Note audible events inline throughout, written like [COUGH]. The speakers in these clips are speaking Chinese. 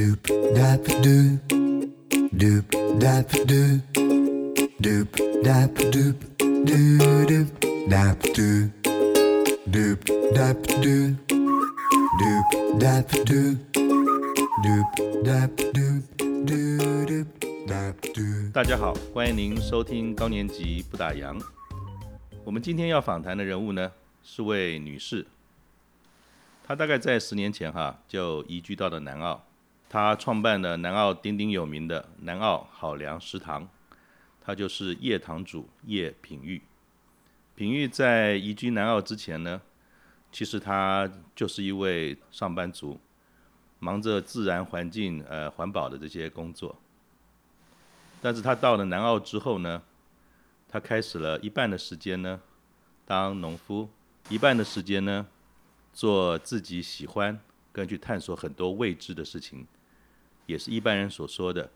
Doop dap doo doop dap doo doop dap doop, doo doop dap doop, doop dap doo doop dap doop, doop dap doop, doo doop dap doo 大家好，欢迎您收听高年级不打烊。我们今天要访谈的人物呢，是位女士。她大概在十年前哈就移居到了南澳。他创办了南澳鼎鼎有名的南澳好粮食堂，他就是叶堂主叶品玉。品玉在移居南澳之前呢，其实他就是一位上班族，忙着自然环境呃环保的这些工作。但是他到了南澳之后呢，他开始了一半的时间呢当农夫，一半的时间呢做自己喜欢跟去探索很多未知的事情。也是一般人所说的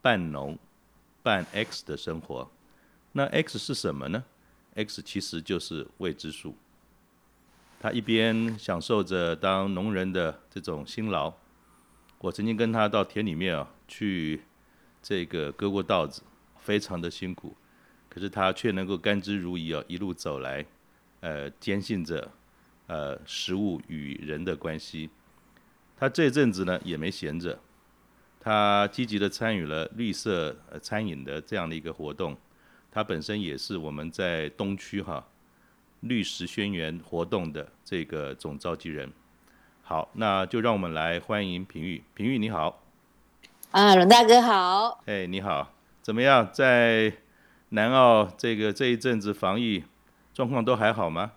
半农半 X 的生活。那 X 是什么呢？X 其实就是未知数。他一边享受着当农人的这种辛劳，我曾经跟他到田里面啊去这个割过稻子，非常的辛苦，可是他却能够甘之如饴啊，一路走来，呃，坚信着呃食物与人的关系。他这阵子呢也没闲着。他积极的参与了绿色餐饮的这样的一个活动，他本身也是我们在东区哈绿石宣言活动的这个总召集人。好，那就让我们来欢迎平玉。平玉你好。啊，伦大哥好。哎，你好，怎么样？在南澳这个这一阵子防疫状况都还好吗？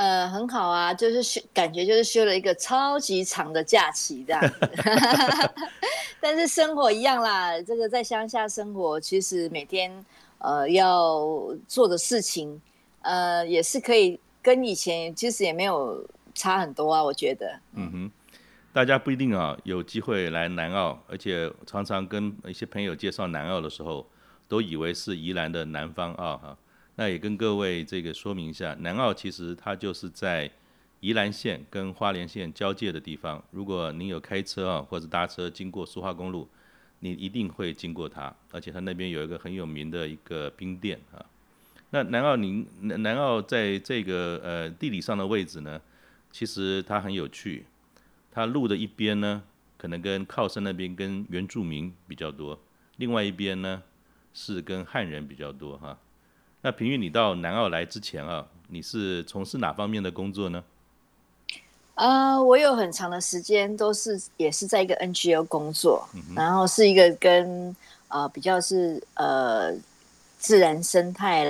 呃，很好啊，就是休，感觉就是休了一个超级长的假期这样子。[LAUGHS] [LAUGHS] 但是生活一样啦，这个在乡下生活，其实每天呃要做的事情，呃也是可以跟以前其实也没有差很多啊，我觉得。嗯哼，大家不一定啊有机会来南澳，而且常常跟一些朋友介绍南澳的时候，都以为是宜兰的南方啊哈。那也跟各位这个说明一下，南澳其实它就是在宜兰县跟花莲县交界的地方。如果您有开车啊，或者搭车经过苏花公路，你一定会经过它，而且它那边有一个很有名的一个冰店啊。那南澳您南南澳在这个呃地理上的位置呢，其实它很有趣。它路的一边呢，可能跟靠山那边跟原住民比较多，另外一边呢是跟汉人比较多哈。那平玉，你到南澳来之前啊，你是从事哪方面的工作呢？我有很长的时间都是也是在一个 NGO 工作，嗯、然后是一个跟呃比较是呃自然生态，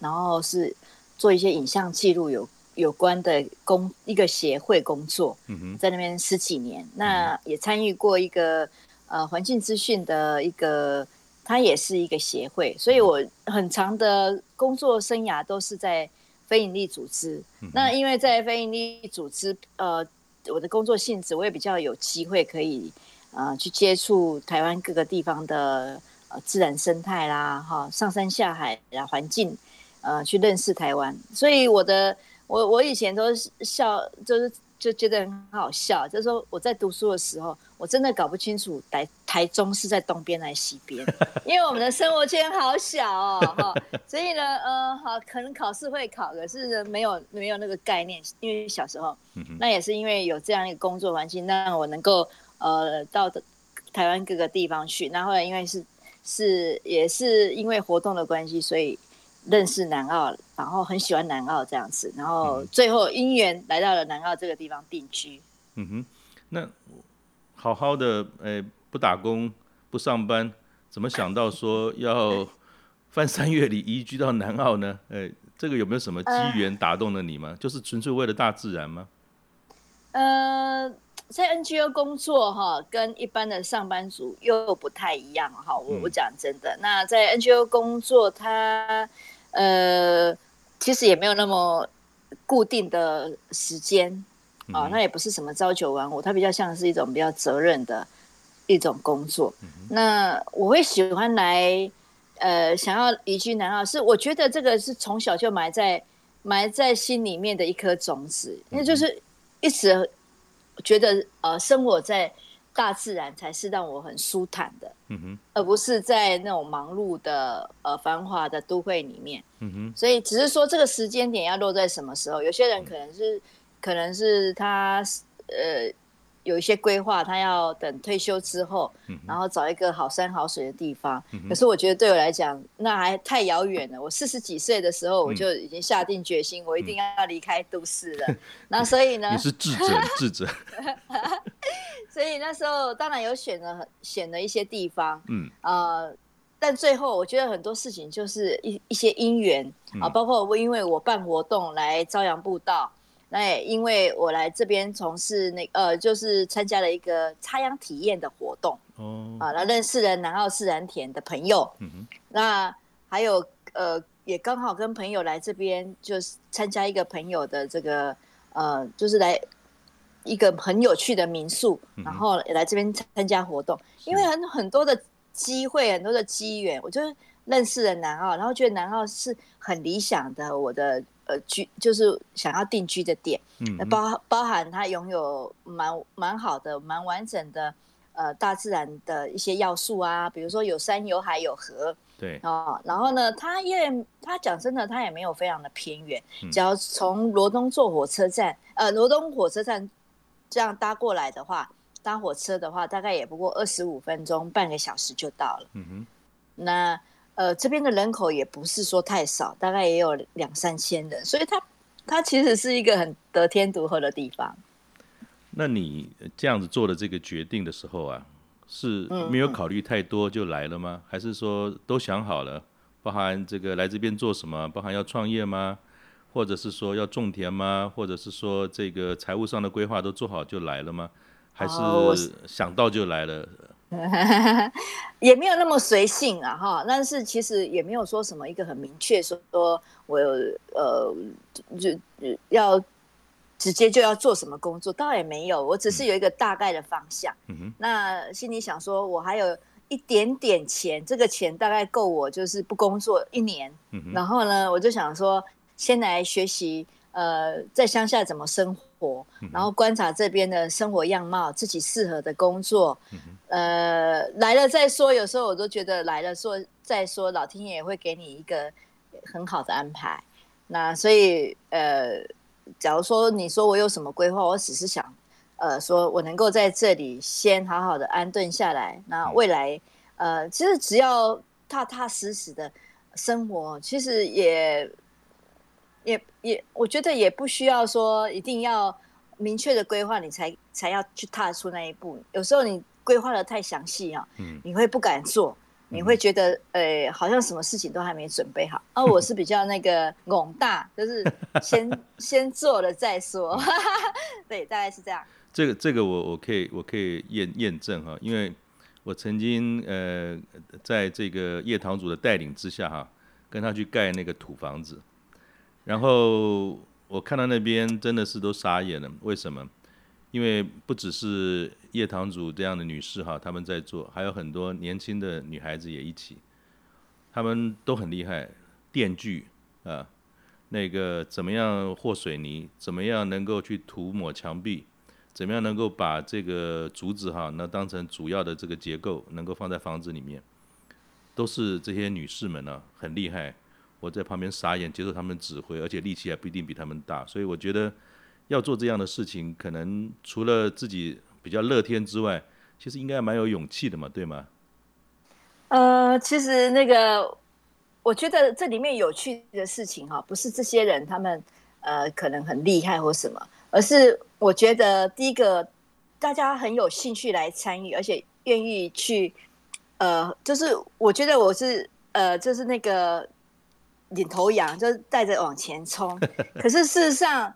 然后是做一些影像记录有有关的工一个协会工作，嗯、在那边十几年，嗯、那也参与过一个呃环境资讯的一个。它也是一个协会，所以我很长的工作生涯都是在非营利组织。嗯、那因为在非营利组织，呃，我的工作性质，我也比较有机会可以呃去接触台湾各个地方的呃自然生态啦，哈，上山下海然后环境，呃，去认识台湾。所以我的我我以前都是笑，就是。就觉得很好笑，就是说我在读书的时候，我真的搞不清楚台台中是在东边还是西边，因为我们的生活圈好小哦，哈，所以呢，呃，好，可能考试会考，可是呢，没有没有那个概念，因为小时候，那也是因为有这样一个工作环境，让我能够呃到台湾各个地方去，然后后来因为是是也是因为活动的关系，所以。认识南澳，然后很喜欢南澳这样子，然后最后因缘来到了南澳这个地方定居。嗯哼，那好好的诶，不打工不上班，怎么想到说要翻山越岭移居到南澳呢？诶，[LAUGHS] 这个有没有什么机缘打动了你吗？呃、就是纯粹为了大自然吗？呃，在 NGO 工作哈，跟一般的上班族又不太一样哈。我我讲真的，嗯、那在 NGO 工作，它呃，其实也没有那么固定的时间啊，那、呃、也不是什么朝九晚五，它比较像是一种比较责任的一种工作。嗯、那我会喜欢来，呃，想要移居南澳，是我觉得这个是从小就埋在埋在心里面的一颗种子，因为就是一直觉得呃，生活在大自然才是让我很舒坦的，嗯哼，而不是在那种忙碌的呃繁华的都会里面，嗯哼，所以只是说这个时间点要落在什么时候，有些人可能是、嗯、可能是他呃。有一些规划，他要等退休之后，然后找一个好山好水的地方。可是我觉得对我来讲，那还太遥远了。我四十几岁的时候，我就已经下定决心，我一定要离开都市了。[LAUGHS] 那所以呢？你是智者，[LAUGHS] 智者。[LAUGHS] 所以那时候当然有选了选了一些地方，嗯，呃，但最后我觉得很多事情就是一一些因缘啊，包括我因为我办活动来朝阳步道。那也因为我来这边从事那呃，就是参加了一个插秧体验的活动哦，啊，那认识了南澳自然田的朋友，嗯哼，那还有呃，也刚好跟朋友来这边，就是参加一个朋友的这个呃，就是来一个很有趣的民宿，然后也来这边参加活动，因为很很多的机会，很多的机缘，我就认识了南澳，然后觉得南澳是很理想的我的。呃，居就是想要定居的点，嗯，包包含它拥有蛮蛮好的、蛮完整的呃大自然的一些要素啊，比如说有山有海有河，对。哦，然后呢，它因为它讲真的，它也没有非常的偏远，只要从罗东坐火车站，呃，罗东火车站这样搭过来的话，搭火车的话，大概也不过二十五分钟，半个小时就到了，嗯哼，那。呃，这边的人口也不是说太少，大概也有两三千人，所以它它其实是一个很得天独厚的地方。那你这样子做的这个决定的时候啊，是没有考虑太多就来了吗？嗯嗯。还是说都想好了，包含这个来这边做什么，包含要创业吗？或者是说要种田吗？或者是说这个财务上的规划都做好就来了吗？还是想到就来了？哦 [LAUGHS] 也没有那么随性啊，哈！但是其实也没有说什么一个很明确说，说我有呃就要直接就要做什么工作，倒也没有，我只是有一个大概的方向。嗯哼。那心里想说，我还有一点点钱，这个钱大概够我就是不工作一年。嗯哼。然后呢，我就想说，先来学习呃，在乡下怎么生活。活，然后观察这边的生活样貌，自己适合的工作，呃，来了再说。有时候我都觉得来了说再说，老天爷也会给你一个很好的安排。那所以，呃，假如说你说我有什么规划，我只是想，呃，说我能够在这里先好好的安顿下来。那未来，呃，其实只要踏踏实实的生活，其实也。也也，我觉得也不需要说一定要明确的规划，你才才要去踏出那一步。有时候你规划的太详细啊，嗯，你会不敢做，你会觉得，呃、欸，好像什么事情都还没准备好。而、啊、我是比较那个 [LAUGHS] 懵大，就是先 [LAUGHS] 先做了再说。[LAUGHS] 对，大概是这样。这个这个我我可以我可以验验证哈，因为我曾经呃在这个叶堂主的带领之下哈，跟他去盖那个土房子。然后我看到那边真的是都傻眼了，为什么？因为不只是叶堂主这样的女士哈，他们在做，还有很多年轻的女孩子也一起，他们都很厉害，电锯啊，那个怎么样和水泥，怎么样能够去涂抹墙壁，怎么样能够把这个竹子哈，那当成主要的这个结构，能够放在房子里面，都是这些女士们呢，很厉害。我在旁边傻眼，接受他们指挥，而且力气还不一定比他们大，所以我觉得要做这样的事情，可能除了自己比较乐天之外，其实应该蛮有勇气的嘛，对吗？呃，其实那个，我觉得这里面有趣的事情哈，不是这些人他们呃可能很厉害或什么，而是我觉得第一个大家很有兴趣来参与，而且愿意去呃，就是我觉得我是呃，就是那个。领头羊就是带着往前冲，[LAUGHS] 可是事实上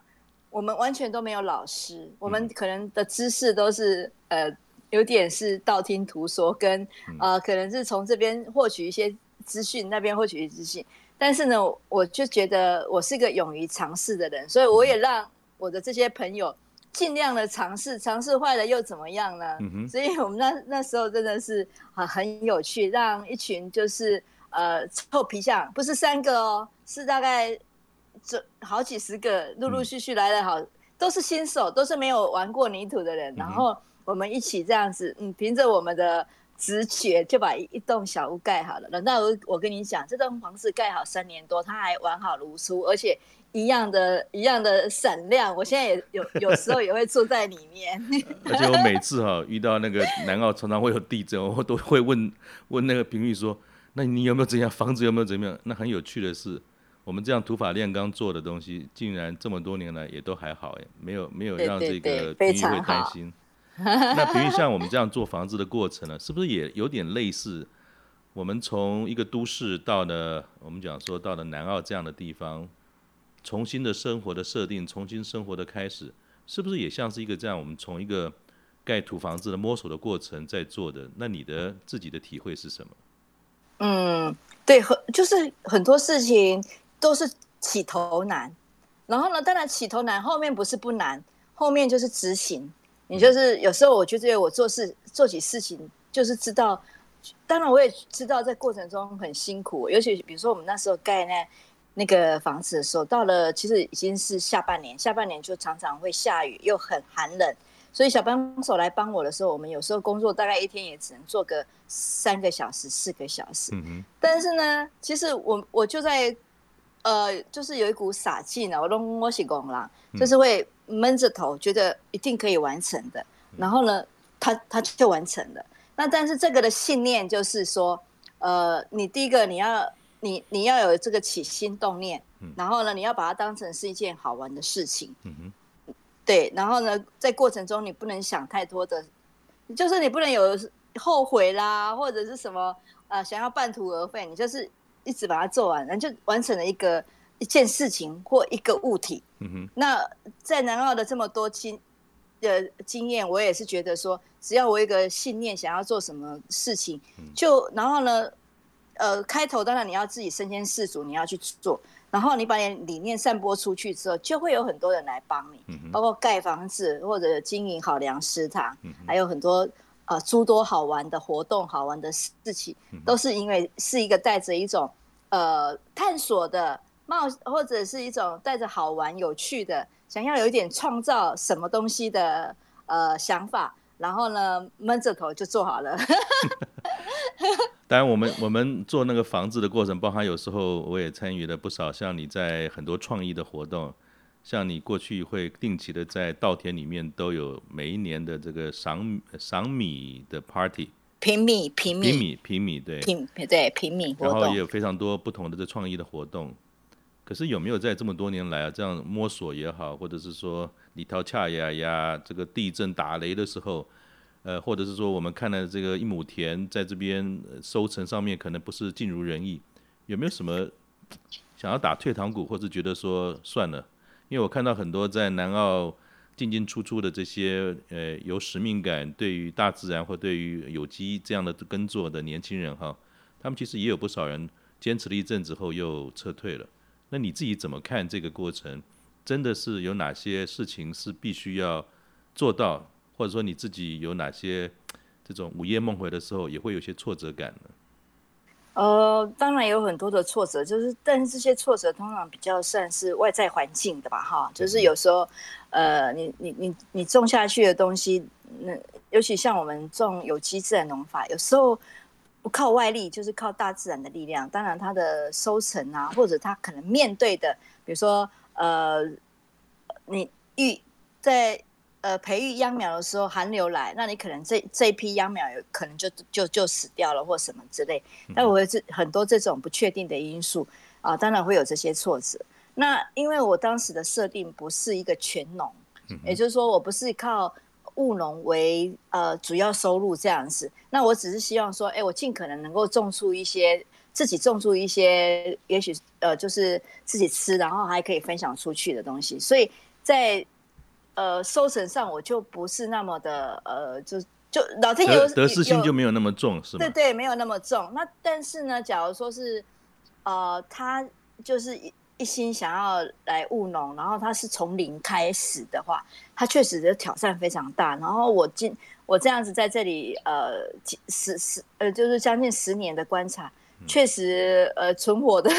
我们完全都没有老师，我们可能的知识都是呃有点是道听途说，跟呃可能是从这边获取一些资讯，那边获取一些资讯。但是呢，我就觉得我是个勇于尝试的人，所以我也让我的这些朋友尽量的尝试，尝试坏了又怎么样呢？所以我们那那时候真的是很很有趣，让一群就是。呃，臭皮匠不是三个哦，是大概这好几十个，陆陆续续来了好，好都是新手，都是没有玩过泥土的人，嗯、然后我们一起这样子，嗯，凭着我们的直觉就把一一栋小屋盖好了。难道我我跟你讲，这栋房子盖好三年多，它还完好如初，而且一样的 [LAUGHS] 一样的闪亮。我现在也有有时候也会住在里面。[LAUGHS] 而且我每次哈、啊、遇到那个南澳常常会有地震，我都会问问那个评语说，那你有没有怎样房子有没有怎么样？那很有趣的是。我们这样土法炼钢做的东西，竟然这么多年来也都还好哎，没有没有让这个评语会担心。那比如像我们这样做房子的过程呢，是不是也有点类似？我们从一个都市到了，我们讲说到了南澳这样的地方，重新的生活的设定，重新生活的开始，是不是也像是一个这样？我们从一个盖土房子的摸索的过程在做的？那你的自己的体会是什么？嗯，对，很就是很多事情。都是起头难，然后呢，当然起头难，后面不是不难，后面就是执行。你就是有时候我觉得我做事做起事情，就是知道，当然我也知道在过程中很辛苦，尤其比如说我们那时候盖那那个房子的时候，到了其实已经是下半年，下半年就常常会下雨，又很寒冷，所以小帮手来帮我的时候，我们有时候工作大概一天也只能做个三个小时、四个小时。嗯哼。但是呢，其实我我就在。呃，就是有一股傻劲呢，我都摸西工啦，就是会闷着头，觉得一定可以完成的。然后呢，他他就完成了。那但是这个的信念就是说，呃，你第一个你要你你要有这个起心动念，然后呢，你要把它当成是一件好玩的事情。嗯对，然后呢，在过程中你不能想太多的，就是你不能有后悔啦，或者是什么呃想要半途而废，你就是。一直把它做完，然后就完成了一个一件事情或一个物体。嗯哼。那在南澳的这么多经的经验，我也是觉得说，只要我一个信念，想要做什么事情，就然后呢，呃，开头当然你要自己身先士卒，你要去做，然后你把你理念散播出去之后，就会有很多人来帮你，包括盖房子或者经营好粮食堂，还有很多。呃，诸多好玩的活动、好玩的事情，都是因为是一个带着一种呃探索的冒，或者是一种带着好玩、有趣的，想要有一点创造什么东西的呃想法，然后呢闷着头就做好了。[LAUGHS] 当然，我们 [LAUGHS] 我们做那个房子的过程，包含有时候我也参与了不少，像你在很多创意的活动。像你过去会定期的在稻田里面都有每一年的这个赏赏米的 party，平米平米平米平米对品对平米然后也有非常多不同的这创意的活动。可是有没有在这么多年来啊，这样摸索也好，或者是说里头恰呀呀，这个地震打雷的时候，呃，或者是说我们看了这个一亩田在这边收成上面可能不是尽如人意，有没有什么想要打退堂鼓，或者觉得说算了？因为我看到很多在南澳进进出出的这些呃有使命感，对于大自然或对于有机这样的耕作的年轻人哈，他们其实也有不少人坚持了一阵子后又撤退了。那你自己怎么看这个过程？真的是有哪些事情是必须要做到，或者说你自己有哪些这种午夜梦回的时候也会有些挫折感呢？呃，当然有很多的挫折，就是但是这些挫折通常比较算是外在环境的吧，哈，就是有时候，呃，你你你你种下去的东西，那尤其像我们种有机自然农法，有时候不靠外力，就是靠大自然的力量。当然，它的收成啊，或者它可能面对的，比如说，呃，你遇在。呃，培育秧苗的时候，寒流来，那你可能这这一批秧苗有可能就就就死掉了，或什么之类。但我会这很多这种不确定的因素啊，当然会有这些挫折。那因为我当时的设定不是一个全农，也就是说我不是靠务农为呃主要收入这样子。那我只是希望说，哎，我尽可能能够种出一些自己种出一些，也许呃就是自己吃，然后还可以分享出去的东西。所以在呃，收成上我就不是那么的呃，就就老天爷得失心就没有那么重，是吗？对对，没有那么重。那但是呢，假如说是呃，他就是一一心想要来务农，然后他是从零开始的话，他确实的挑战非常大。然后我今我这样子在这里呃十十呃，就是将近十年的观察。确实，呃，存活的，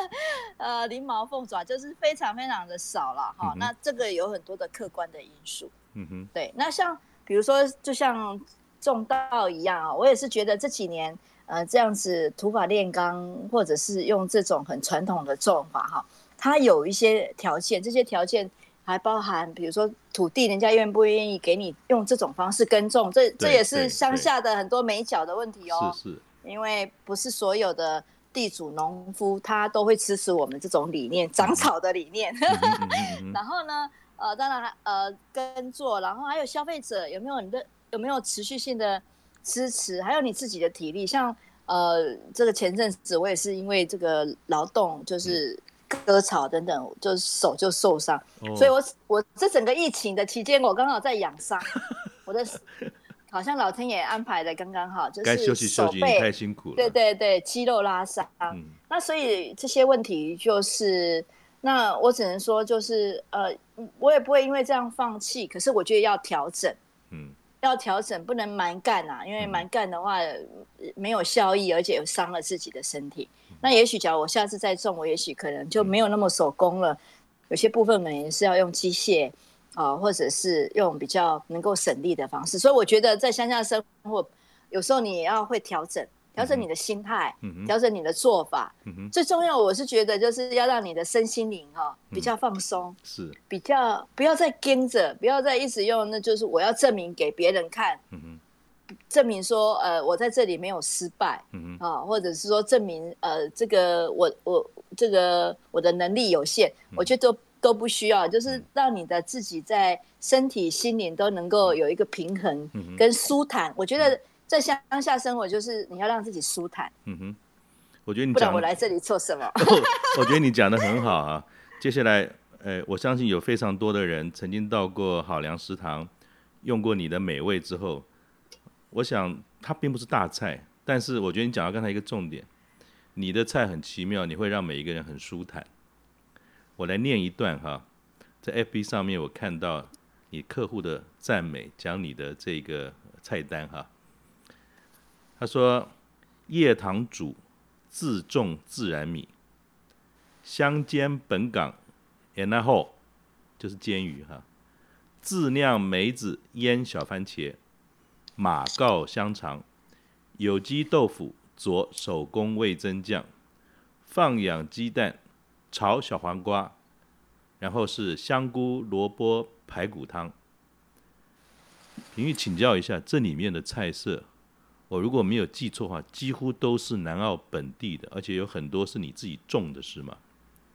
[LAUGHS] 呃，灵毛凤爪就是非常非常的少了哈。那这个有很多的客观的因素。嗯哼，对。那像比如说就像种稻一样啊，我也是觉得这几年呃这样子土法炼钢，或者是用这种很传统的种法哈，它有一些条件，这些条件还包含比如说土地，人家愿不愿意给你用这种方式耕种，这这也是乡下的很多美角的问题哦。是是，因为不是所有的。地主、农夫，他都会支持我们这种理念，长草的理念。[LAUGHS] 然后呢，呃，当然，呃，耕作，然后还有消费者有没有你的有没有持续性的支持，还有你自己的体力。像呃，这个前阵子我也是因为这个劳动，就是割草等等，就手就受伤，哦、所以我我这整个疫情的期间，我刚好在养伤，我的。[LAUGHS] 好像老天爷安排的刚刚好，就是，该休息休息，你太辛苦了。对对对，肌肉拉伤。嗯，那所以这些问题就是，那我只能说就是，呃，我也不会因为这样放弃。可是我觉得要调整，嗯，要调整，不能蛮干啊，因为蛮干的话没有效益，而且又伤了自己的身体。嗯，那也许假如我下次再种，我也许可能就没有那么手工了，有些部分可能也是要用机械。啊，或者是用比较能够省力的方式，所以我觉得在乡下生活，有时候你也要会调整，调整你的心态，调整你的做法。最重要，我是觉得就是要让你的身心灵哈比较放松，是。比较不要再跟着，不要再一直用，那就是我要证明给别人看，证明说呃我在这里没有失败，啊，或者是说证明呃这个我我这个我的能力有限，我觉得都。不需要，就是让你的自己在身体、心灵都能够有一个平衡跟舒坦。嗯、我觉得在乡下生活，就是你要让自己舒坦。嗯哼，我觉得你不然我来这里做什么？[LAUGHS] 我觉得你讲的很好啊。接下来，呃，我相信有非常多的人曾经到过好粮食堂，用过你的美味之后，我想它并不是大菜，但是我觉得你讲到刚才一个重点，你的菜很奇妙，你会让每一个人很舒坦。我来念一段哈，在 FB 上面我看到你客户的赞美，讲你的这个菜单哈。他说：叶堂煮自种自然米，香煎本港，然后就是煎鱼哈，自酿梅子腌小番茄，马告香肠，有机豆腐佐手工味增酱，放养鸡蛋。炒小黄瓜，然后是香菇萝卜排骨汤。平玉请教一下，这里面的菜色，我如果没有记错的话，几乎都是南澳本地的，而且有很多是你自己种的，是吗？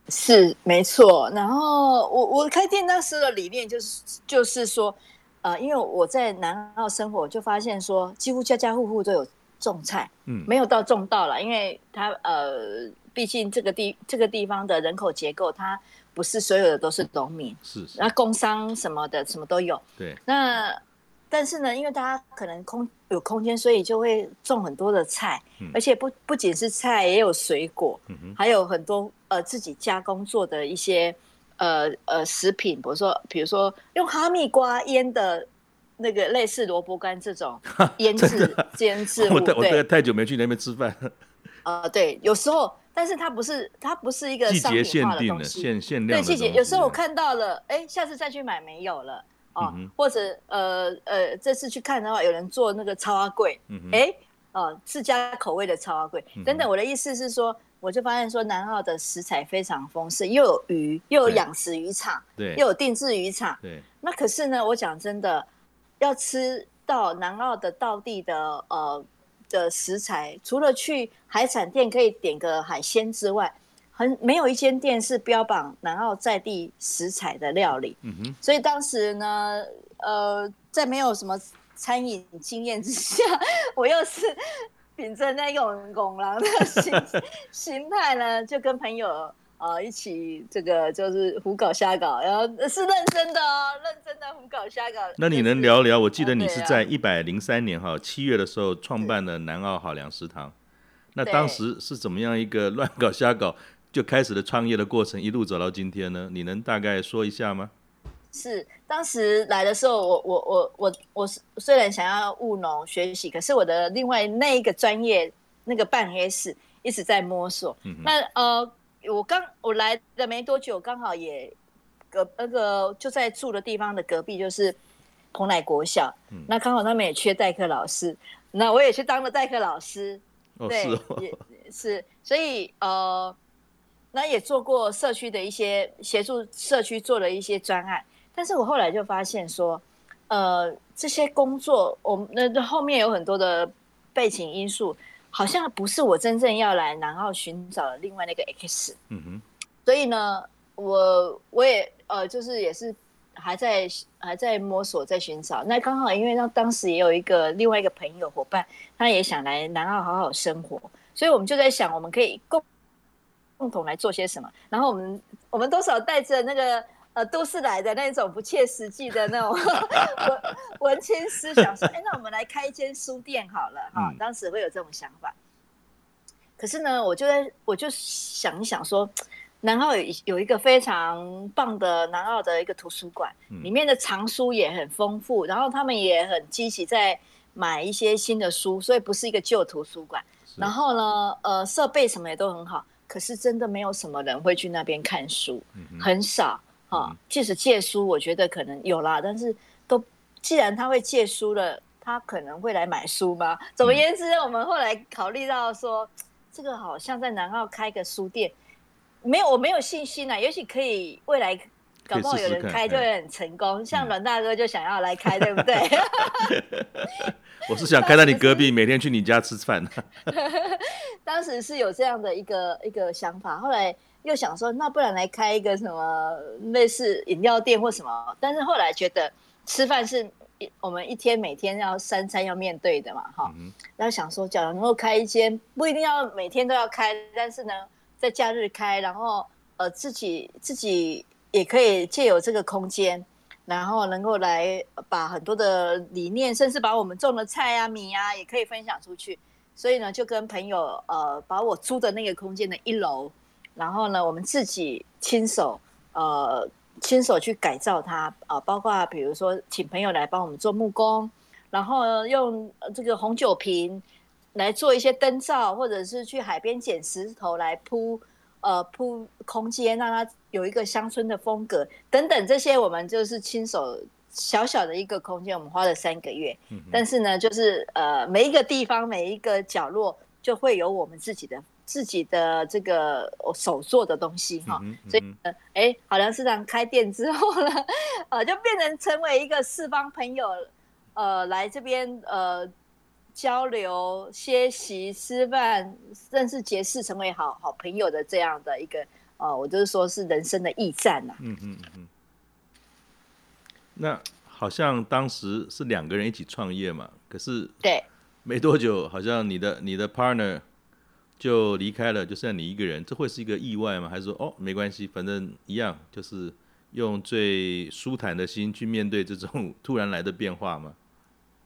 是，没错。然后我我开店当时的理念就是就是说，呃，因为我在南澳生活，就发现说，几乎家家户户都有种菜，嗯，没有到种到了，因为他呃。毕竟这个地这个地方的人口结构，它不是所有的都是农民，是，那工商什么的什么都有。对。那但是呢，因为大家可能空有空间，所以就会种很多的菜，嗯、而且不不仅是菜，也有水果，还有很多呃自己加工做的一些呃呃食品，比如说比如说用哈密瓜腌的那个类似萝卜干这种 [LAUGHS] 腌制腌制物。我我太久没去那边吃饭。[LAUGHS] 呃，对，有时候。但是它不是，它不是一个商品化的东西，限限量的。对，季节有时候我看到了，哎，下次再去买没有了哦，嗯、或者呃呃，这次去看的话，有人做那个超阿贵，哎哦，自家口味的超阿贵等等。我的意思是说，我就发现说，南澳的食材非常丰盛，又有鱼，又有养殖渔场，对，又有定制渔场，对。那可是呢，我讲真的，要吃到南澳的道地的呃。的食材，除了去海产店可以点个海鲜之外，很没有一间店是标榜南澳在地食材的料理。嗯哼。所以当时呢，呃，在没有什么餐饮经验之下，我又是秉着那种拱狼的 [LAUGHS] 心心态呢，就跟朋友。啊，一起这个就是胡搞瞎搞，然后是认真的哦，认真的胡搞瞎搞。那你能聊聊？我记得你是在一百零三年哈七月的时候创办的南澳好粮食堂，那当时是怎么样一个 [LAUGHS] 乱搞瞎搞就开始了创业的过程，一路走到今天呢？你能大概说一下吗？是当时来的时候，我我我我我是虽然想要务农学习，可是我的另外那一个专业那个半黑市一直在摸索。嗯、那呃。我刚我来的没多久，刚好也隔那个就在住的地方的隔壁，就是蓬莱国小，嗯、那刚好他们也缺代课老师，那我也去当了代课老师，哦、对，是哦、也是，所以呃，那也做过社区的一些协助社区做了一些专案，但是我后来就发现说，呃，这些工作我们那后面有很多的背景因素，好像不是我真正要来南澳寻找的另外那个 X，嗯哼，所以呢，我我也呃，就是也是。还在还在摸索，在寻找。那刚好，因为那当时也有一个另外一个朋友伙伴，他也想来南澳好好生活，所以我们就在想，我们可以共共同来做些什么。然后我们我们多少带着那个呃都市来的那种不切实际的那种 [LAUGHS] 文文青思想，说：“哎，那我们来开一间书店好了。”哈，当时会有这种想法。可是呢，我就在我就想一想说。南澳有有一个非常棒的南澳的一个图书馆，里面的藏书也很丰富，然后他们也很积极在买一些新的书，所以不是一个旧图书馆。然后呢，呃，设备什么也都很好，可是真的没有什么人会去那边看书，很少哈。即使借书，我觉得可能有啦，但是都既然他会借书了，他可能会来买书吗？总而言之，我们后来考虑到说，这个好像在南澳开个书店。没有，我没有信心啊。也许可以未来搞不好有人开就会很成功，像阮大哥就想要来开，对不对？[LAUGHS] 我是想开在你隔壁，每天去你家吃饭。[LAUGHS] 当时是有这样的一个一个想法，后来又想说，那不然来开一个什么类似饮料店或什么？但是后来觉得吃饭是我们一天每天要三餐要面对的嘛，哈。然后想说，假如能够开一间，不一定要每天都要开，但是呢。在假日开，然后呃自己自己也可以借由这个空间，然后能够来把很多的理念，甚至把我们种的菜啊米啊也可以分享出去。所以呢，就跟朋友呃把我租的那个空间的一楼，然后呢我们自己亲手呃亲手去改造它啊、呃，包括比如说请朋友来帮我们做木工，然后用这个红酒瓶。来做一些灯罩，或者是去海边捡石头来铺，呃，铺空间，让它有一个乡村的风格等等这些，我们就是亲手小小的一个空间，我们花了三个月。嗯、但是呢，就是呃，每一个地方每一个角落就会有我们自己的自己的这个手做的东西哈。所以，哎、呃，好像市场开店之后呢，呃，就变成成为一个四方朋友，呃，来这边呃。交流、歇息、吃饭，甚至结识成为好好朋友的这样的一个，呃，我就是说是人生的驿站呐。嗯嗯嗯。那好像当时是两个人一起创业嘛，可是对，没多久，好像你的你的 partner 就离开了，就剩你一个人，这会是一个意外吗？还是说哦，没关系，反正一样，就是用最舒坦的心去面对这种突然来的变化吗？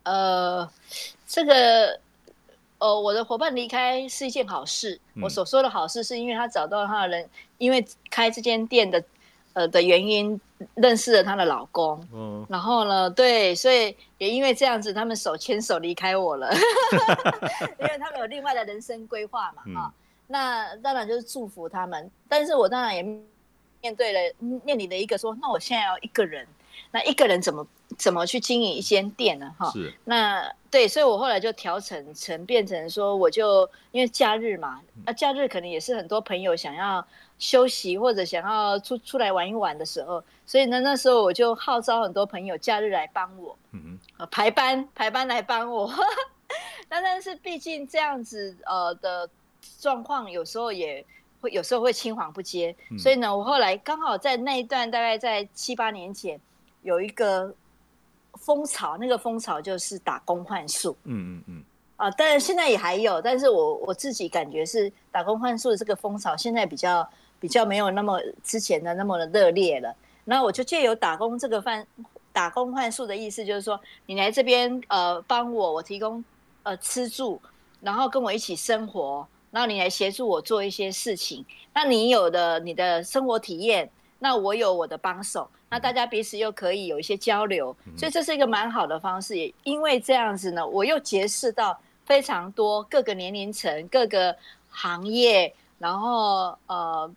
呃，这个，呃，我的伙伴离开是一件好事。嗯、我所说的好事，是因为他找到他的人，因为开这间店的，呃的原因，认识了她的老公。嗯。然后呢，对，所以也因为这样子，他们手牵手离开我了，[LAUGHS] 因为他们有另外的人生规划嘛，哈、嗯。那当然就是祝福他们，但是我当然也面对了面临的一个说，那我现在要一个人。那一个人怎么怎么去经营一间店呢？哈是，那对，所以我后来就调整成变成说，我就因为假日嘛，啊，假日可能也是很多朋友想要休息或者想要出出来玩一玩的时候，所以呢，那时候我就号召很多朋友假日来帮我，嗯哼，排班 [LAUGHS] 排班来帮我。[LAUGHS] 那但是毕竟这样子呃的状况，有时候也会有时候会青黄不接，嗯、所以呢，我后来刚好在那一段大概在七八年前。有一个风潮，那个风潮就是打工换宿。嗯嗯嗯。啊，当然现在也还有，但是我我自己感觉是打工换宿的这个风潮，现在比较比较没有那么之前的那么的热烈了。那我就借由打工这个换打工换宿的意思，就是说你来这边呃帮我，我提供呃吃住，然后跟我一起生活，然后你来协助我做一些事情。那你有的你的生活体验。那我有我的帮手，那大家彼此又可以有一些交流，所以这是一个蛮好的方式。也因为这样子呢，我又结识到非常多各个年龄层、各个行业，然后呃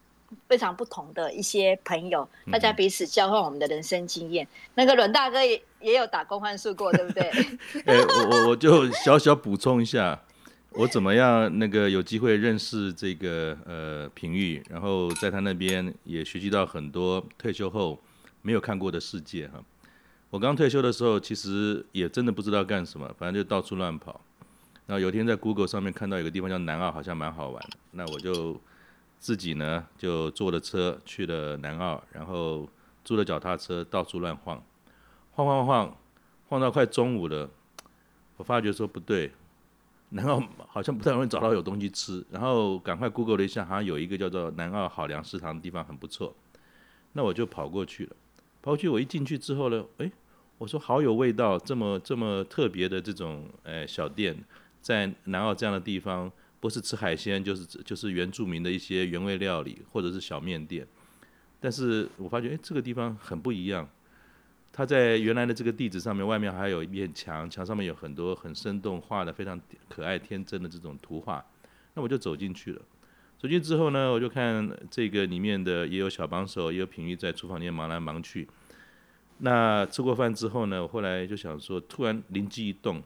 非常不同的一些朋友，嗯、大家彼此交换我们的人生经验。那个阮大哥也也有打工换宿过，对不对？[LAUGHS] 哎、欸，我我我就小小补充一下，我怎么样那个有机会认识这个呃平玉，然后在他那边也学习到很多退休后没有看过的世界哈。我刚退休的时候，其实也真的不知道干什么，反正就到处乱跑。然后有一天在 Google 上面看到有个地方叫南澳，好像蛮好玩的，那我就。自己呢，就坐了车去了南澳，然后租了脚踏车到处乱晃，晃晃晃，晃到快中午了，我发觉说不对，南澳好像不太容易找到有东西吃，然后赶快 Google 了一下，好像有一个叫做南澳好粮食堂的地方很不错，那我就跑过去了。跑过去我一进去之后呢，诶，我说好有味道，这么这么特别的这种诶小店，在南澳这样的地方。不是吃海鲜，就是就是原住民的一些原味料理，或者是小面店。但是我发觉，哎，这个地方很不一样。它在原来的这个地址上面，外面还有一面墙，墙上面有很多很生动画的非常可爱天真的这种图画。那我就走进去了。走进之后呢，我就看这个里面的也有小帮手，也有品玉在厨房里面忙来忙去。那吃过饭之后呢，我后来就想说，突然灵机一动，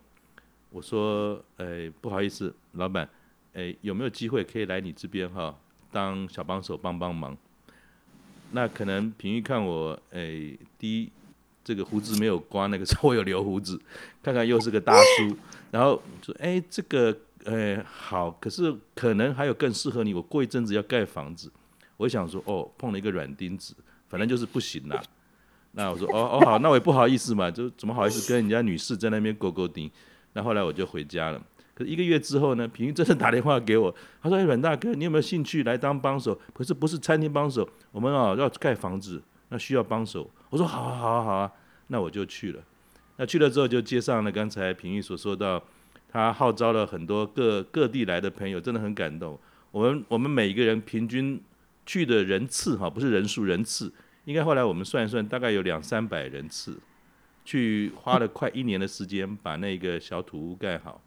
我说，哎，不好意思，老板。诶，有没有机会可以来你这边哈，当小帮手帮帮忙？那可能平玉看我，诶，第一这个胡子没有刮，那个时候我有留胡子，看看又是个大叔，然后说，诶，这个，诶，好，可是可能还有更适合你。我过一阵子要盖房子，我想说，哦，碰了一个软钉子，反正就是不行啦。那我说，哦哦好，那我也不好意思嘛，就怎么好意思跟人家女士在那边勾勾顶？那后来我就回家了。可是一个月之后呢，平玉真的打电话给我，他说：“哎，阮大哥，你有没有兴趣来当帮手？可是不是餐厅帮手，我们啊要盖房子，那需要帮手。”我说：“好啊，好啊，好啊。”那我就去了。那去了之后就接上了刚才平玉所说到，他号召了很多各各地来的朋友，真的很感动。我们我们每一个人平均去的人次哈，不是人数人次，应该后来我们算一算，大概有两三百人次，去花了快一年的时间把那个小土屋盖好。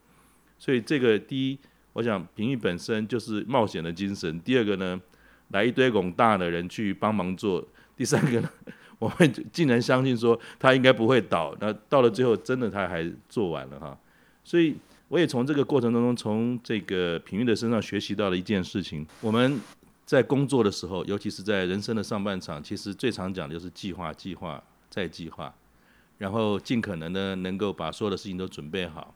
所以这个第一，我想品妤本身就是冒险的精神。第二个呢，来一堆广大的人去帮忙做。第三个呢，[LAUGHS] 我们竟然相信说他应该不会倒。那到了最后，真的他还做完了哈。所以我也从这个过程当中，从这个品妤的身上学习到了一件事情：我们在工作的时候，尤其是在人生的上半场，其实最常讲的就是计划、计划再计划，然后尽可能的能够把所有的事情都准备好。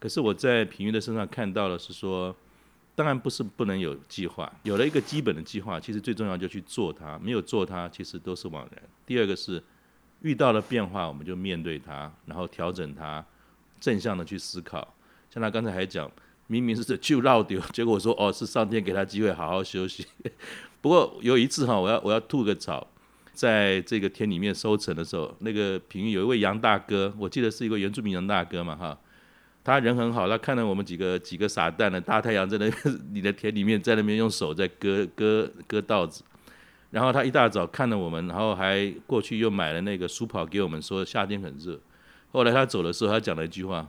可是我在品玉的身上看到的是说，当然不是不能有计划，有了一个基本的计划，其实最重要就去做它，没有做它其实都是枉然。第二个是遇到了变化，我们就面对它，然后调整它，正向的去思考。像他刚才还讲，明明是这 [LAUGHS] 就绕丢，结果我说哦，是上天给他机会好好休息。[LAUGHS] 不过有一次哈，我要我要吐个槽，在这个田里面收成的时候，那个平玉有一位杨大哥，我记得是一个原住民杨大哥嘛哈。他人很好，他看到我们几个几个傻蛋的大太阳在那边，你的田里面在那边用手在割割割稻子，然后他一大早看到我们，然后还过去又买了那个书跑给我们，说夏天很热。后来他走的时候，他讲了一句话：“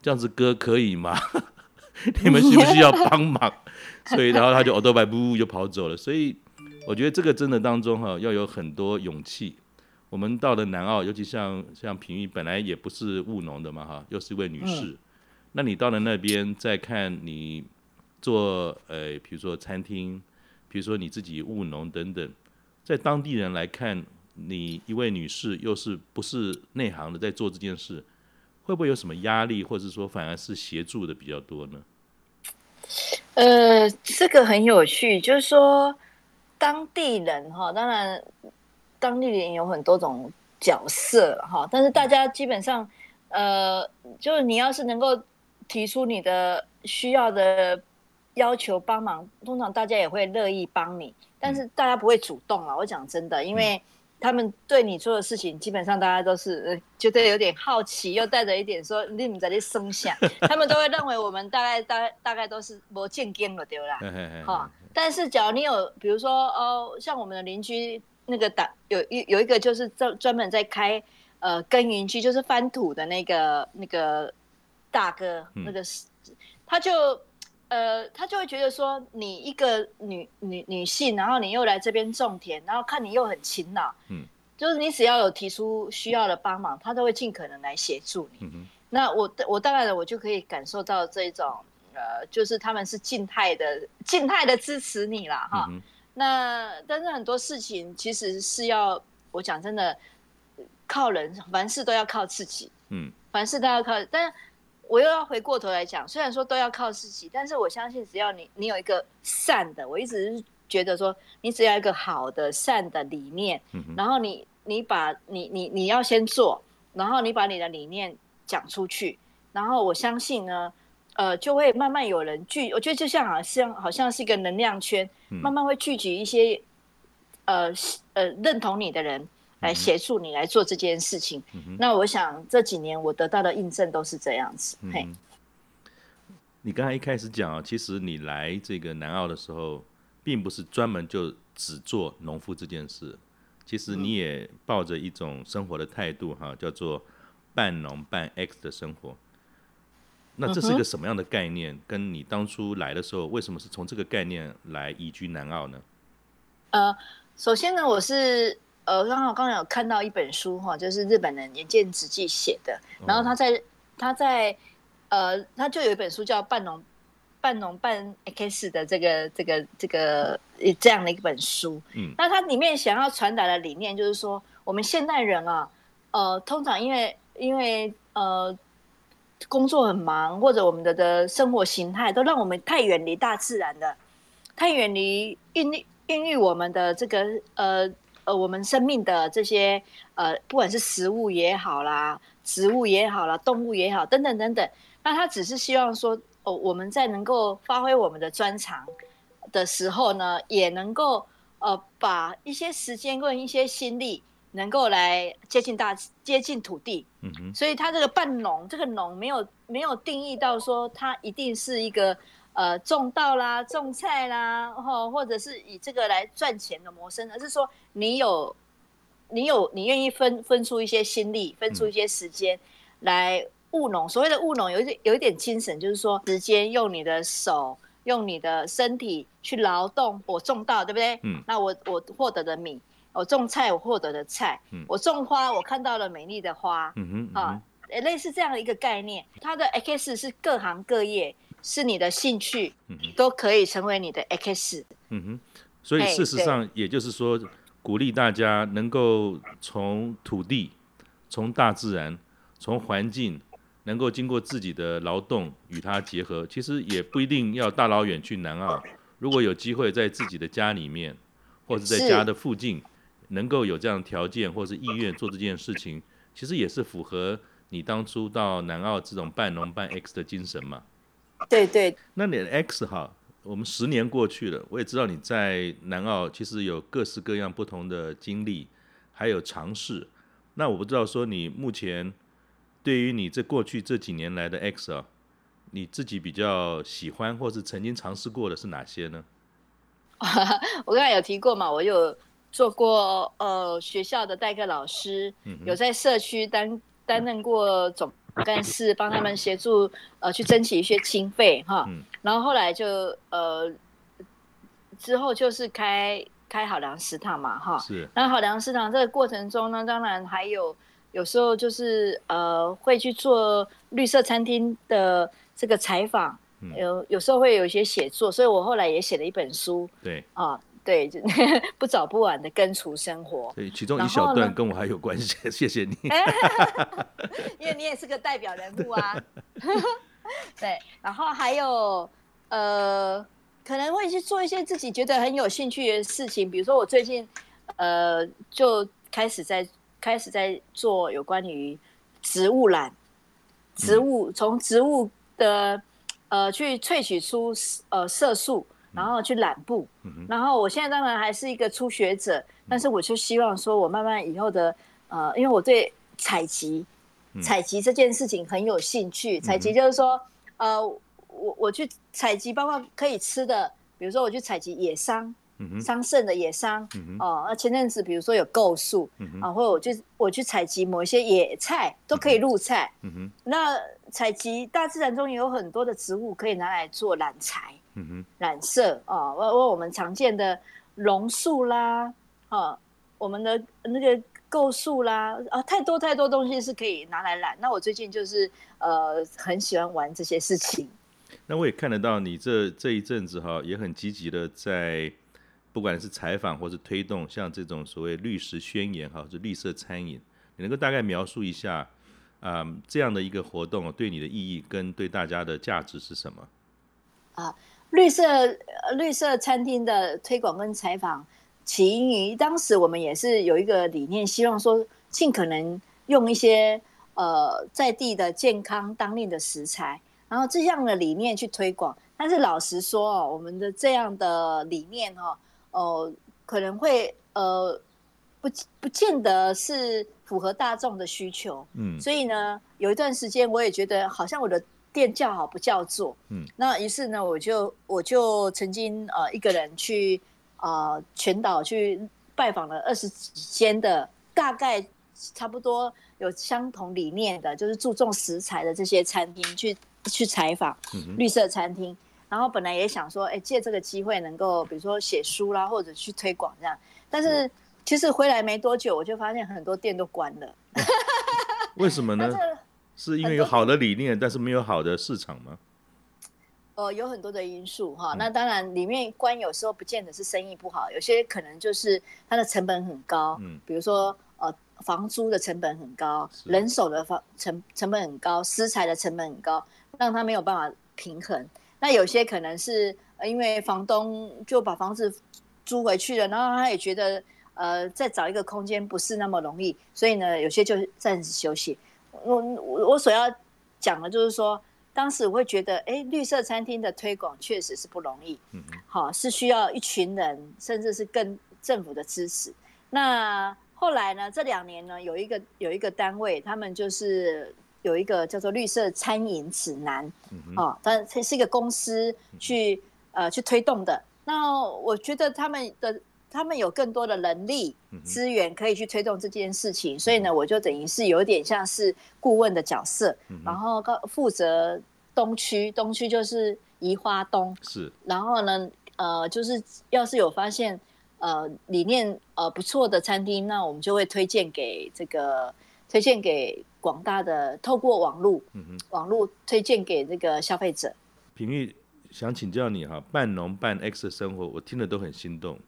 这样子割可以吗？[LAUGHS] 你们需不需要帮忙？” [LAUGHS] 所以然后他就欧兜拜不就跑走了。所以我觉得这个真的当中哈，要有很多勇气。我们到了南澳，尤其像像平玉本来也不是务农的嘛哈，又是一位女士。那你到了那边再看你做呃，比如说餐厅，比如说你自己务农等等，在当地人来看，你一位女士又是不是内行的在做这件事，会不会有什么压力，或者说反而是协助的比较多呢？呃，这个很有趣，就是说当地人哈，当然当地人有很多种角色哈，但是大家基本上呃，就是你要是能够。提出你的需要的要求帮忙，通常大家也会乐意帮你，但是大家不会主动啊。我讲真的，因为他们对你做的事情，基本上大家都是觉得有点好奇，又带着一点说你们在这声响，他们都会认为我们大概大概大概都是没见见了，对啦。哈，但是假如你有，比如说哦，像我们的邻居那个打有一有一个就是专专门在开呃耕耘区，就是翻土的那个那个。大哥，那个是，他就呃，他就会觉得说，你一个女女女性，然后你又来这边种田，然后看你又很勤劳，嗯，就是你只要有提出需要的帮忙，他都会尽可能来协助你。嗯、那我我当然我就可以感受到这种，呃，就是他们是静态的静态的支持你啦，哈。嗯、那但是很多事情其实是要我讲真的，靠人，凡事都要靠自己，嗯，凡事都要靠，但。我又要回过头来讲，虽然说都要靠自己，但是我相信只要你你有一个善的，我一直是觉得说，你只要一个好的善的理念，嗯、然后你你把你你你要先做，然后你把你的理念讲出去，然后我相信呢，呃，就会慢慢有人聚，我觉得就像好像好像是一个能量圈，嗯、慢慢会聚集一些呃呃认同你的人。来协助你来做这件事情，嗯、那我想这几年我得到的印证都是这样子。嗯、嘿，你刚才一开始讲啊，其实你来这个南澳的时候，并不是专门就只做农夫这件事，其实你也抱着一种生活的态度哈，叫做半农半 X 的生活。那这是一个什么样的概念？嗯、跟你当初来的时候，为什么是从这个概念来移居南澳呢？呃，首先呢，我是。呃，刚好刚刚有看到一本书哈，就是日本人岩见直纪写的，然后他在他在呃，他就有一本书叫半农半农半 X 的这个这个这个这样的一本书。嗯，那它里面想要传达的理念就是说，我们现代人啊，呃，通常因为因为呃工作很忙，或者我们的的生活形态都让我们太远离大自然的，太远离孕育孕育我们的这个呃。呃，我们生命的这些呃，不管是食物也好啦，植物也好啦，动物也好，等等等等，那他只是希望说，哦，我们在能够发挥我们的专长的时候呢，也能够呃，把一些时间跟一些心力，能够来接近大接近土地。嗯哼。所以他这个半农，这个农没有没有定义到说，它一定是一个。呃，种稻啦，种菜啦，或或者是以这个来赚钱的谋生，而是说你有，你有，你愿意分分出一些心力，分出一些时间来务农。所谓的务农，有一点有一点精神，就是说时间用你的手，用你的身体去劳动。我种稻，对不对？嗯。那我我获得的米，我种菜，我获得的菜，嗯。我种花，我看到了美丽的花，嗯哼，啊，类似这样的一个概念。它的 X 是各行各业。是你的兴趣，都可以成为你的 X。嗯哼，所以事实上，也就是说，鼓励大家能够从土地、从大自然、从环境，能够经过自己的劳动与它结合。其实也不一定要大老远去南澳，如果有机会在自己的家里面，或者在家的附近，能够有这样的条件或是意愿做这件事情，其实也是符合你当初到南澳这种半农半 X 的精神嘛。对对，那你的 X 哈，我们十年过去了，我也知道你在南澳其实有各式各样不同的经历，还有尝试。那我不知道说你目前对于你这过去这几年来的 X 啊，你自己比较喜欢或是曾经尝试过的是哪些呢？[LAUGHS] 我刚才有提过嘛，我有做过呃学校的代课老师，嗯、有在社区担担任过总。干事帮他们协助呃去争取一些经费哈，嗯、然后后来就呃之后就是开开好粮食堂嘛哈，是。那好粮食堂这个过程中呢，当然还有有时候就是呃会去做绿色餐厅的这个采访，嗯、有有时候会有一些写作，所以我后来也写了一本书，对啊。对，就 [LAUGHS] 不早不晚的根除生活。对，其中一小段跟我还有关系，[LAUGHS] 谢谢你。[LAUGHS] 因为你也是个代表人物啊。对，然后还有呃，可能会去做一些自己觉得很有兴趣的事情，比如说我最近呃就开始在开始在做有关于植物染，植物从植物的呃去萃取出呃色素。然后去染布，嗯、然后我现在当然还是一个初学者，嗯、但是我就希望说，我慢慢以后的，呃，因为我对采集，嗯、采集这件事情很有兴趣。采集就是说，呃，我我去采集，包括可以吃的，比如说我去采集野桑，桑葚的野桑，哦、那、呃、前阵子比如说有构树，啊，或者我去我去采集某一些野菜，都可以入菜，那采集大自然中也有很多的植物可以拿来做染材、染色啊，包括我们常见的榕树啦，啊，我们的那个构树啦，啊，太多太多东西是可以拿来染。那我最近就是呃很喜欢玩这些事情。那我也看得到你这这一阵子哈，也很积极的在不管是采访或是推动像这种所谓绿食宣言哈，就绿色餐饮，你能够大概描述一下？啊、嗯，这样的一个活动对你的意义跟对大家的价值是什么？啊，绿色绿色餐厅的推广跟采访，起因于当时我们也是有一个理念，希望说尽可能用一些呃在地的健康当令的食材，然后这样的理念去推广。但是老实说哦，我们的这样的理念哦，哦、呃，可能会呃不不见得是。符合大众的需求，嗯，所以呢，有一段时间我也觉得好像我的店叫好不叫座，嗯，那于是呢，我就我就曾经呃一个人去呃全岛去拜访了二十几间的，大概差不多有相同理念的，就是注重食材的这些餐厅去去采访绿色餐厅，然后本来也想说，哎，借这个机会能够比如说写书啦，或者去推广这样，但是。其实回来没多久，我就发现很多店都关了。为什么呢？[LAUGHS] 是因为有好的理念，但是没有好的市场吗？呃，有很多的因素哈。那当然，里面关有时候不见得是生意不好，有些可能就是它的成本很高。嗯，比如说呃，房租的成本很高，人手的房成成本很高，食材的成本很高，让他没有办法平衡。那有些可能是因为房东就把房子租回去了，然后他也觉得。呃，再找一个空间不是那么容易，所以呢，有些就暂时休息。我我所要讲的就是说，当时我会觉得，哎，绿色餐厅的推广确实是不容易，嗯，好，是需要一群人，甚至是跟政府的支持。那后来呢，这两年呢，有一个有一个单位，他们就是有一个叫做绿色餐饮指南，嗯，哦，但这是一个公司去呃去推动的。那我觉得他们的。他们有更多的人力资源可以去推动这件事情，所以呢，我就等于是有点像是顾问的角色，然后负责东区，东区就是宜花东，是，然后呢，呃，就是要是有发现呃理念呃不错的餐厅，那我们就会推荐给这个推荐给广大的透过网络，网络推荐给这个消费者。平玉想请教你哈，半农半 X 的生活，我听了都很心动。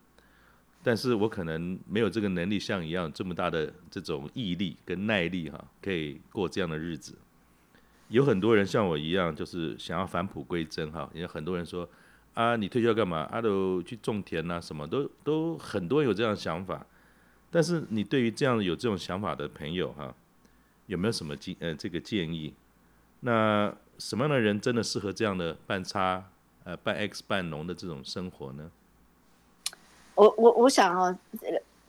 但是我可能没有这个能力，像一样这么大的这种毅力跟耐力哈，可以过这样的日子。有很多人像我一样，就是想要返璞归真哈。也有很多人说啊，你退休干嘛？啊，都去种田呐，什么都都很多人有这样的想法。但是你对于这样有这种想法的朋友哈，有没有什么建呃这个建议？那什么样的人真的适合这样的半差呃半 X 半农的这种生活呢？我我我想哦，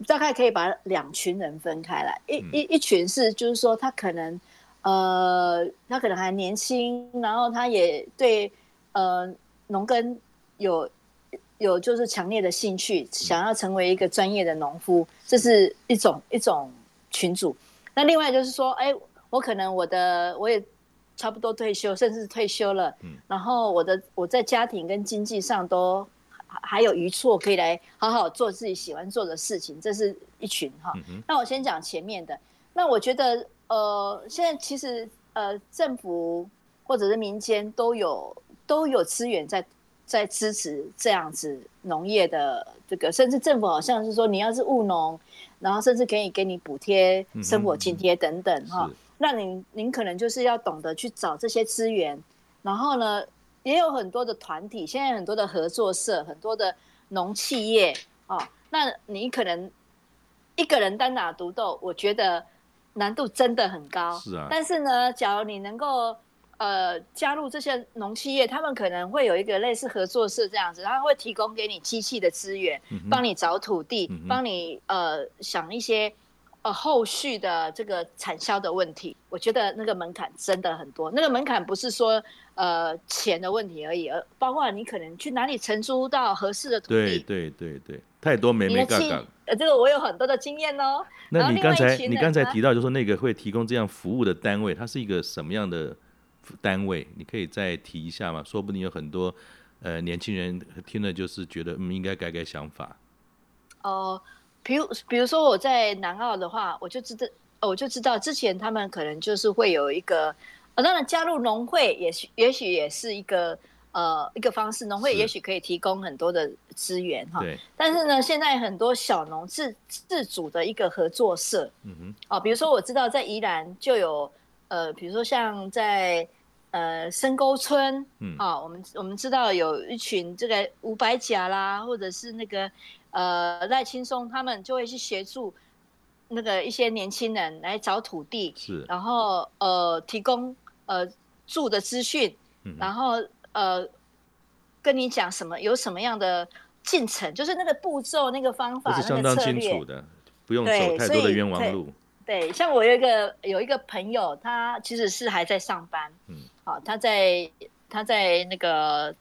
大概可以把两群人分开来，一一一群是就是说他可能，呃，他可能还年轻，然后他也对呃农耕有有就是强烈的兴趣，想要成为一个专业的农夫，这是一种一种群组。那另外就是说，哎，我可能我的我也差不多退休，甚至退休了，然后我的我在家庭跟经济上都。还有余错可以来好好做自己喜欢做的事情，这是一群哈。那我先讲前面的。那我觉得，呃，现在其实呃，政府或者是民间都有都有资源在在支持这样子农业的这个，甚至政府好像是说，你要是务农，然后甚至可以给你补贴、生活津贴等等哈。那您您可能就是要懂得去找这些资源，然后呢，也有很多的团体，现在很多的合作社，很多的农企业啊、哦，那你可能一个人单打独斗，我觉得难度真的很高。是啊。但是呢，假如你能够呃加入这些农企业，他们可能会有一个类似合作社这样子，他会提供给你机器的资源，帮你找土地，帮你呃想一些。呃，后续的这个产销的问题，我觉得那个门槛真的很多。那个门槛不是说呃钱的问题而已，而包括你可能去哪里承租到合适的土地。对对对对，太多没没干干。呃，这个我有很多的经验哦。那你刚才你刚才提到，就是说那个会提供这样服务的单位，它是一个什么样的单位，你可以再提一下吗？说不定有很多呃年轻人听了就是觉得嗯应该改改想法。哦、呃，比如比如说我在南澳的话，我就知道，我就知道之前他们可能就是会有一个，呃，当然加入农会也许也许也是一个。呃，一个方式，农会也许可以提供很多的资源哈。对。但是呢，现在很多小农自自主的一个合作社，嗯哼。哦，比如说我知道在宜兰就有，呃，比如说像在呃深沟村，嗯，啊，我们我们知道有一群这个五百甲啦，或者是那个呃赖青松，他们就会去协助那个一些年轻人来找土地，是。然后呃提供呃住的资讯，嗯，然后。呃，跟你讲什么？有什么样的进程？就是那个步骤、那个方法、是相当清楚的，不用走太多的冤枉路。对，对，像我有一个有一个朋友，他其实是还在上班，嗯，好，他在他在那个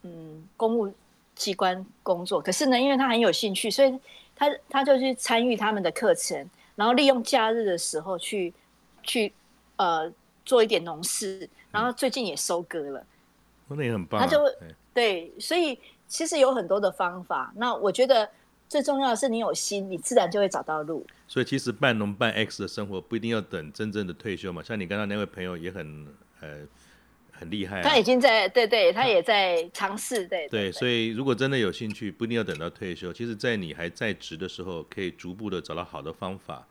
嗯公务机关工作，可是呢，因为他很有兴趣，所以他他就去参与他们的课程，然后利用假日的时候去去呃做一点农事，然后最近也收割了。那也很棒，啊，他就会对，所以其实有很多的方法。那我觉得最重要的是你有心，你自然就会找到路。所以其实半农半 X 的生活不一定要等真正的退休嘛。像你刚刚那位朋友也很呃很厉害，啊，他已经在对对，他也在尝试对。对，所以如果真的有兴趣，不一定要等到退休。其实，在你还在职的时候，可以逐步的找到好的方法，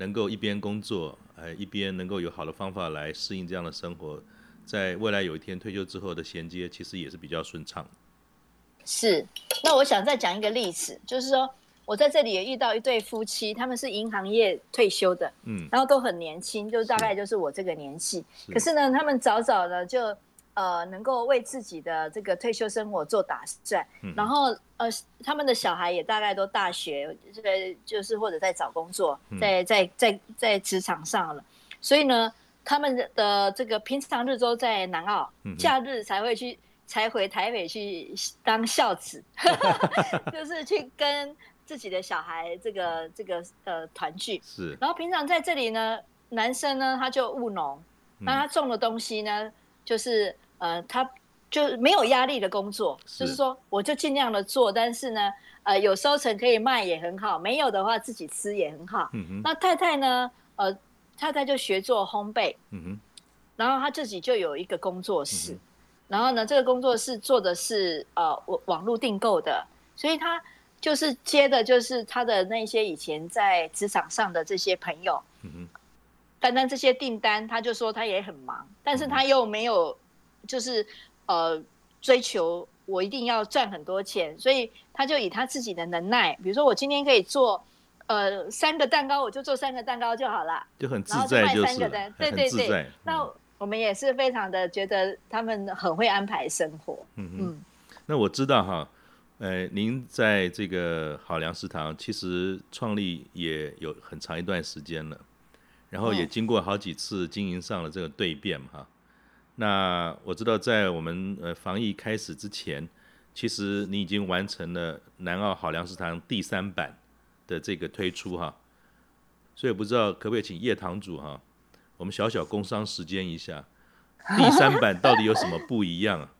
能够一边工作，呃，一边能够有好的方法来适应这样的生活。在未来有一天退休之后的衔接，其实也是比较顺畅。是，那我想再讲一个例子，就是说我在这里也遇到一对夫妻，他们是银行业退休的，嗯，然后都很年轻，就大概就是我这个年纪。是。可是呢，他们早早的就呃能够为自己的这个退休生活做打算，嗯，然后呃他们的小孩也大概都大学，这个就是或者在找工作，在在在在职场上了，所以呢。他们的这个平常日都在南澳，假日才会去，才回台北去当孝子，[LAUGHS] 就是去跟自己的小孩这个这个呃团聚。是。然后平常在这里呢，男生呢他就务农，那他种的东西呢，就是呃他就没有压力的工作，就是说我就尽量的做，但是呢呃有收成可以卖也很好，没有的话自己吃也很好。嗯。那太太呢呃。太太就学做烘焙，嗯哼，然后他自己就有一个工作室，嗯、然后呢，这个工作室做的是呃网网络订购的，所以他就是接的就是他的那些以前在职场上的这些朋友，嗯哼，单单这些订单，他就说他也很忙，但是他又没有就是呃追求我一定要赚很多钱，所以他就以他自己的能耐，比如说我今天可以做。呃，三个蛋糕我就做三个蛋糕就好了，就很自在，就是，三个蛋，对对对。嗯、那我们也是非常的觉得他们很会安排生活。嗯嗯。那我知道哈，呃，您在这个好粮食堂其实创立也有很长一段时间了，然后也经过好几次经营上的这个蜕变哈。那我知道在我们呃防疫开始之前，其实你已经完成了南澳好粮食堂第三版。的这个推出哈，所以不知道可不可以请叶堂主哈，我们小小工商时间一下，第三版到底有什么不一样啊？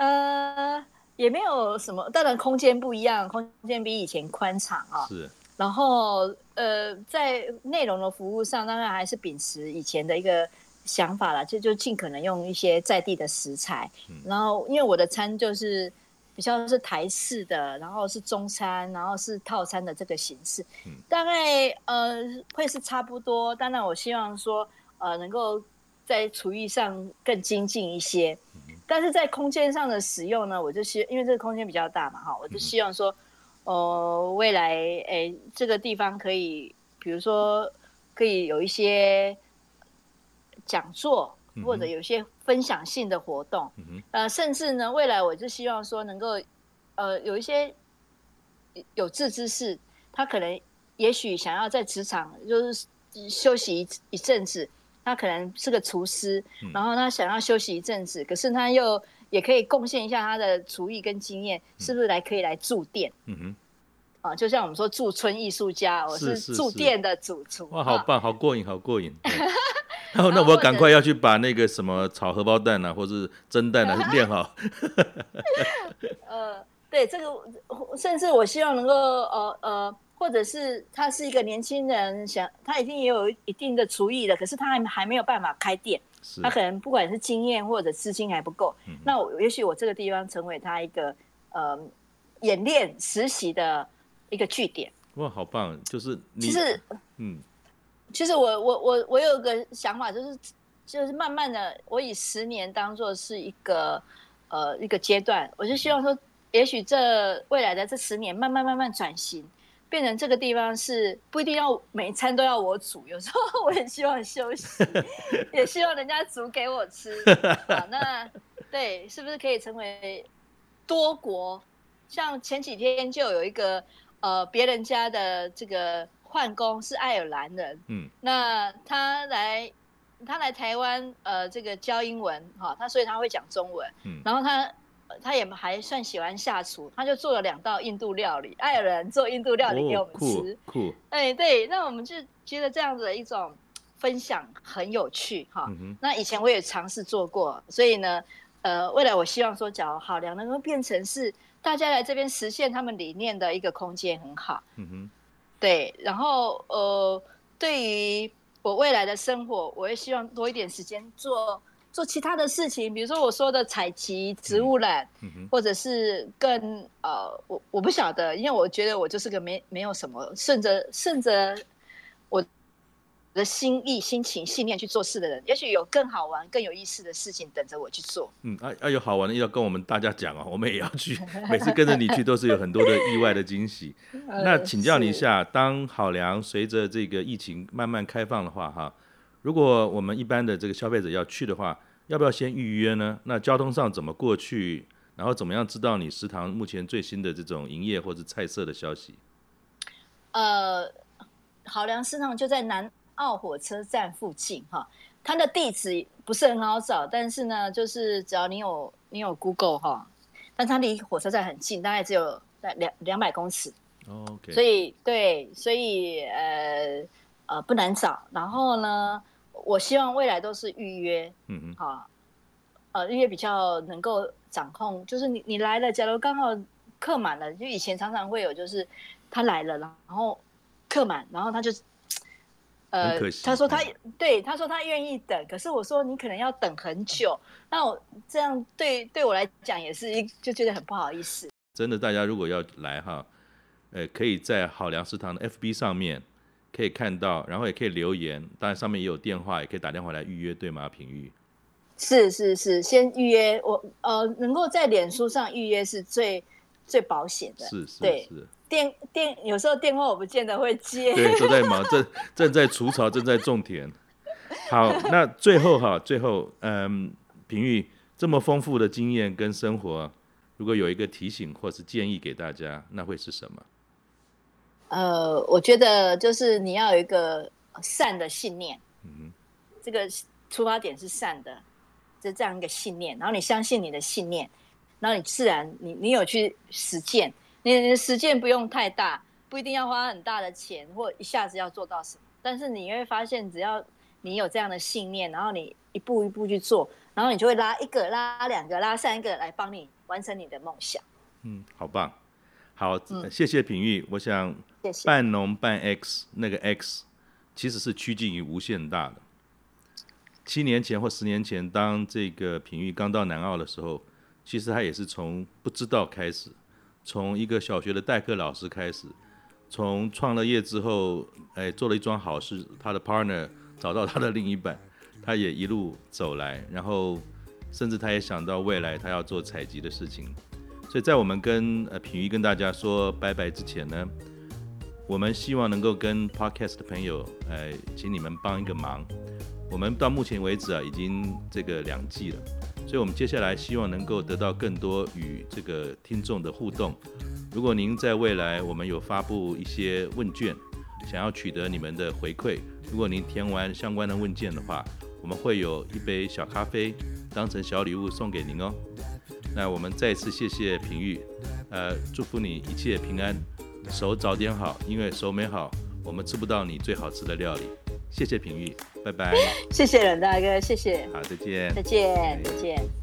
[LAUGHS] 呃，也没有什么，当然空间不一样，空间比以前宽敞啊。是。然后呃，在内容的服务上，当然还是秉持以前的一个想法了，就就尽可能用一些在地的食材。嗯。然后，因为我的餐就是。比较是台式的，然后是中餐，然后是套餐的这个形式，嗯、大概呃会是差不多。当然，我希望说呃能够在厨艺上更精进一些，嗯，但是在空间上的使用呢，我就希因为这个空间比较大嘛，哈，我就希望说，嗯、呃未来诶这个地方可以，比如说可以有一些讲座。或者有些分享性的活动，嗯、呃，甚至呢，未来我就希望说能够，呃，有一些有志之士，他可能也许想要在职场就是休息一一阵子，他可能是个厨师，嗯，然后他想要休息一阵子，可是他又也可以贡献一下他的厨艺跟经验，是不是来可以来驻店？嗯哼，啊，就像我们说驻村艺术家，我是驻店的主厨，哇，好棒，好过瘾，好过瘾。[LAUGHS] 然后那我赶快要去把那个什么炒荷包蛋啊，或者是蒸蛋啊 [LAUGHS] 练好。[LAUGHS] 呃，对，这个甚至我希望能够呃呃，或者是他是一个年轻人，想他已经也有一定的厨艺了，可是他还还没有办法开店，是他可能不管是经验或者资金还不够，嗯、那我也许我这个地方成为他一个呃演练实习的一个据点。哇，好棒！就是你其实嗯。其实我我我我有个想法，就是就是慢慢的，我以十年当做是一个呃一个阶段，我就希望说，也许这未来的这十年，慢慢慢慢转型，变成这个地方是不一定要每餐都要我煮，有时候 [LAUGHS] 我也希望休息，[LAUGHS] 也希望人家煮给我吃。好，那对，是不是可以成为多国？像前几天就有一个呃别人家的这个。换工是爱尔兰人，嗯，那他来他来台湾，呃，这个教英文，哈，他所以他会讲中文，嗯，然后他他也还算喜欢下厨，他就做了两道印度料理，爱尔兰人做印度料理给我们吃，酷，哎，对，那我们就觉得这样子的一种分享很有趣，哈，嗯，那以前我也尝试做过，所以呢，呃，未来我希望说，假如好粮能够变成是大家来这边实现他们理念的一个空间，很好，嗯哼。对，然后呃，对于我未来的生活，我也希望多一点时间做做其他的事情，比如说我说的采集植物染，嗯嗯、或者是更呃，我我不晓得，因为我觉得我就是个没没有什么顺着顺着我的心意、心情、信念去做事的人，也许有更好玩、更有意思的事情等着我去做。嗯，啊啊，有好玩的要跟我们大家讲哦，我们也要去。每次跟着你去都是有很多的意外的惊喜。[LAUGHS] 那请教你一下，当好粮随着这个疫情慢慢开放的话，哈，如果我们一般的这个消费者要去的话，要不要先预约呢？那交通上怎么过去？然后怎么样知道你食堂目前最新的这种营业或者菜色的消息？呃，好粮食堂就在南。澳火车站附近，哈，它的地址不是很好找，但是呢，就是只要你有你有 Google 哈，但它离火车站很近，大概只有在两两百公尺。OK，所以对，所以呃呃不难找。然后呢，我希望未来都是预约，嗯嗯，好，呃预约比较能够掌控，就是你你来了，假如刚好客满了，就以前常常会有，就是他来了，然后客满，然后他就。呃，他说他对他说他愿意等，可是我说你可能要等很久，那我这样对对我来讲也是一就觉得很不好意思。真的，大家如果要来哈，呃，可以在好粮食堂的 FB 上面可以看到，然后也可以留言，当然上面也有电话，也可以打电话来预约，对吗？平玉？是是是，先预约我呃，能够在脸书上预约是最最保险的，是是对是。电电有时候电话我不见得会接，对，都在忙，正正在除草，正在种田。好，[LAUGHS] 那最后哈，最后，嗯，平玉这么丰富的经验跟生活，如果有一个提醒或是建议给大家，那会是什么？呃，我觉得就是你要有一个善的信念，嗯，这个出发点是善的，就这样一个信念，然后你相信你的信念，然后你自然你你有去实践。你的实践不用太大，不一定要花很大的钱，或一下子要做到什么。但是你会发现，只要你有这样的信念，然后你一步一步去做，然后你就会拉一个、拉两个、拉三个来帮你完成你的梦想。嗯，好棒，好，嗯、谢谢品玉。我想，半农半 X 那个 X 其实是趋近于无限大的。七年前或十年前，当这个品玉刚到南澳的时候，其实他也是从不知道开始。从一个小学的代课老师开始，从创了业之后，哎，做了一桩好事，他的 partner 找到他的另一半，他也一路走来，然后甚至他也想到未来他要做采集的事情。所以在我们跟呃品妤跟大家说拜拜之前呢，我们希望能够跟 podcast 的朋友，哎，请你们帮一个忙。我们到目前为止啊，已经这个两季了。所以，我们接下来希望能够得到更多与这个听众的互动。如果您在未来我们有发布一些问卷，想要取得你们的回馈，如果您填完相关的问卷的话，我们会有一杯小咖啡当成小礼物送给您哦。那我们再次谢谢平玉，呃，祝福你一切平安，手早点好，因为手没好，我们吃不到你最好吃的料理。谢谢平玉，拜拜。[LAUGHS] 谢谢任大哥，谢谢。好，再见。再见，再见。